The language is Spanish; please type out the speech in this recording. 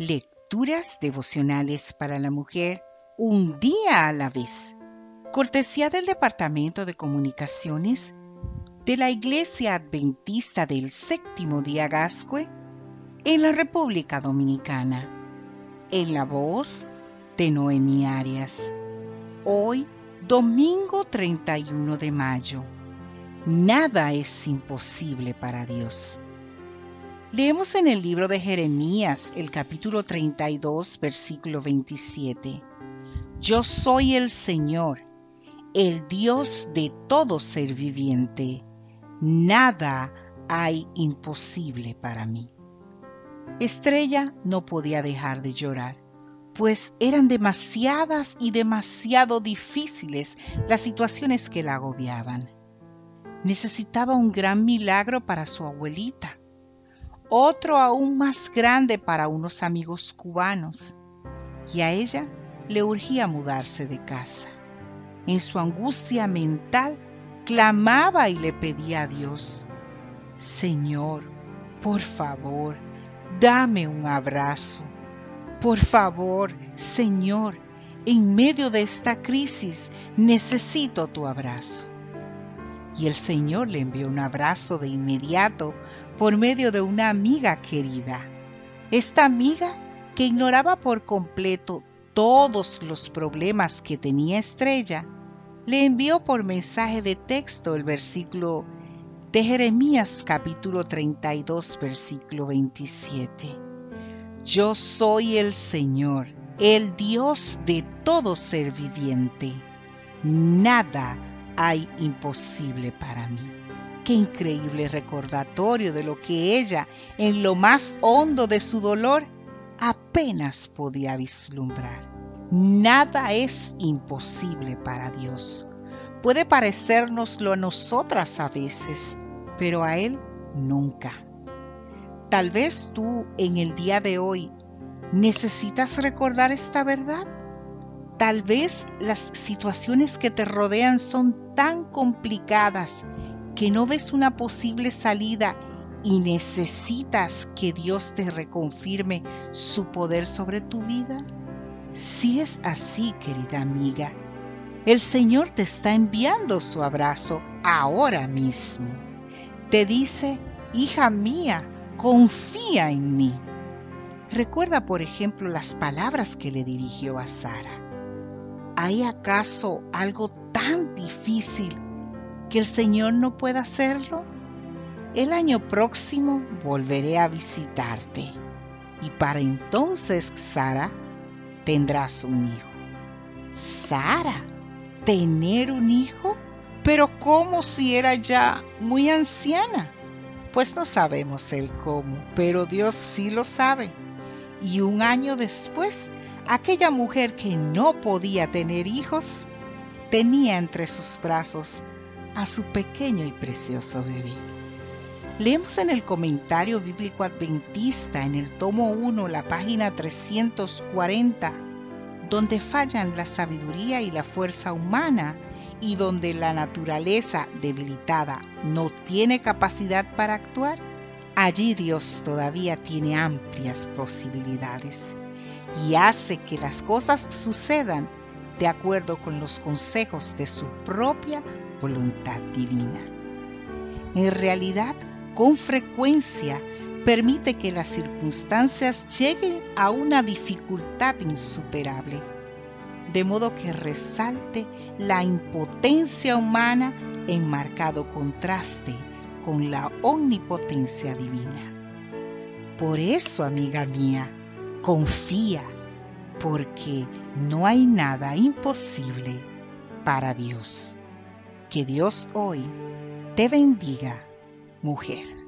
Lecturas devocionales para la mujer un día a la vez. Cortesía del Departamento de Comunicaciones de la Iglesia Adventista del Séptimo Día Gascue en la República Dominicana. En la voz de Noemi Arias. Hoy, domingo 31 de mayo. Nada es imposible para Dios. Leemos en el libro de Jeremías, el capítulo 32, versículo 27. Yo soy el Señor, el Dios de todo ser viviente. Nada hay imposible para mí. Estrella no podía dejar de llorar, pues eran demasiadas y demasiado difíciles las situaciones que la agobiaban. Necesitaba un gran milagro para su abuelita otro aún más grande para unos amigos cubanos, y a ella le urgía mudarse de casa. En su angustia mental, clamaba y le pedía a Dios, Señor, por favor, dame un abrazo. Por favor, Señor, en medio de esta crisis necesito tu abrazo. Y el Señor le envió un abrazo de inmediato por medio de una amiga querida. Esta amiga, que ignoraba por completo todos los problemas que tenía Estrella, le envió por mensaje de texto el versículo de Jeremías capítulo 32 versículo 27. Yo soy el Señor, el Dios de todo ser viviente. Nada hay imposible para mí. Qué increíble recordatorio de lo que ella, en lo más hondo de su dolor, apenas podía vislumbrar. Nada es imposible para Dios. Puede parecérnoslo a nosotras a veces, pero a Él nunca. Tal vez tú en el día de hoy necesitas recordar esta verdad. Tal vez las situaciones que te rodean son tan complicadas que no ves una posible salida y necesitas que Dios te reconfirme su poder sobre tu vida? Si es así, querida amiga, el Señor te está enviando su abrazo ahora mismo. Te dice, hija mía, confía en mí. Recuerda, por ejemplo, las palabras que le dirigió a Sara. ¿Hay acaso algo tan difícil que el Señor no pueda hacerlo? El año próximo volveré a visitarte y para entonces, Sara, tendrás un hijo. Sara, ¿tener un hijo? Pero ¿cómo si era ya muy anciana? Pues no sabemos el cómo, pero Dios sí lo sabe. Y un año después, aquella mujer que no podía tener hijos, tenía entre sus brazos a su pequeño y precioso bebé. Leemos en el comentario bíblico adventista en el tomo 1, la página 340, donde fallan la sabiduría y la fuerza humana y donde la naturaleza debilitada no tiene capacidad para actuar, allí Dios todavía tiene amplias posibilidades y hace que las cosas sucedan de acuerdo con los consejos de su propia voluntad divina. En realidad, con frecuencia, permite que las circunstancias lleguen a una dificultad insuperable, de modo que resalte la impotencia humana en marcado contraste con la omnipotencia divina. Por eso, amiga mía, confía, porque no hay nada imposible para Dios. Que Dios hoy te bendiga, mujer.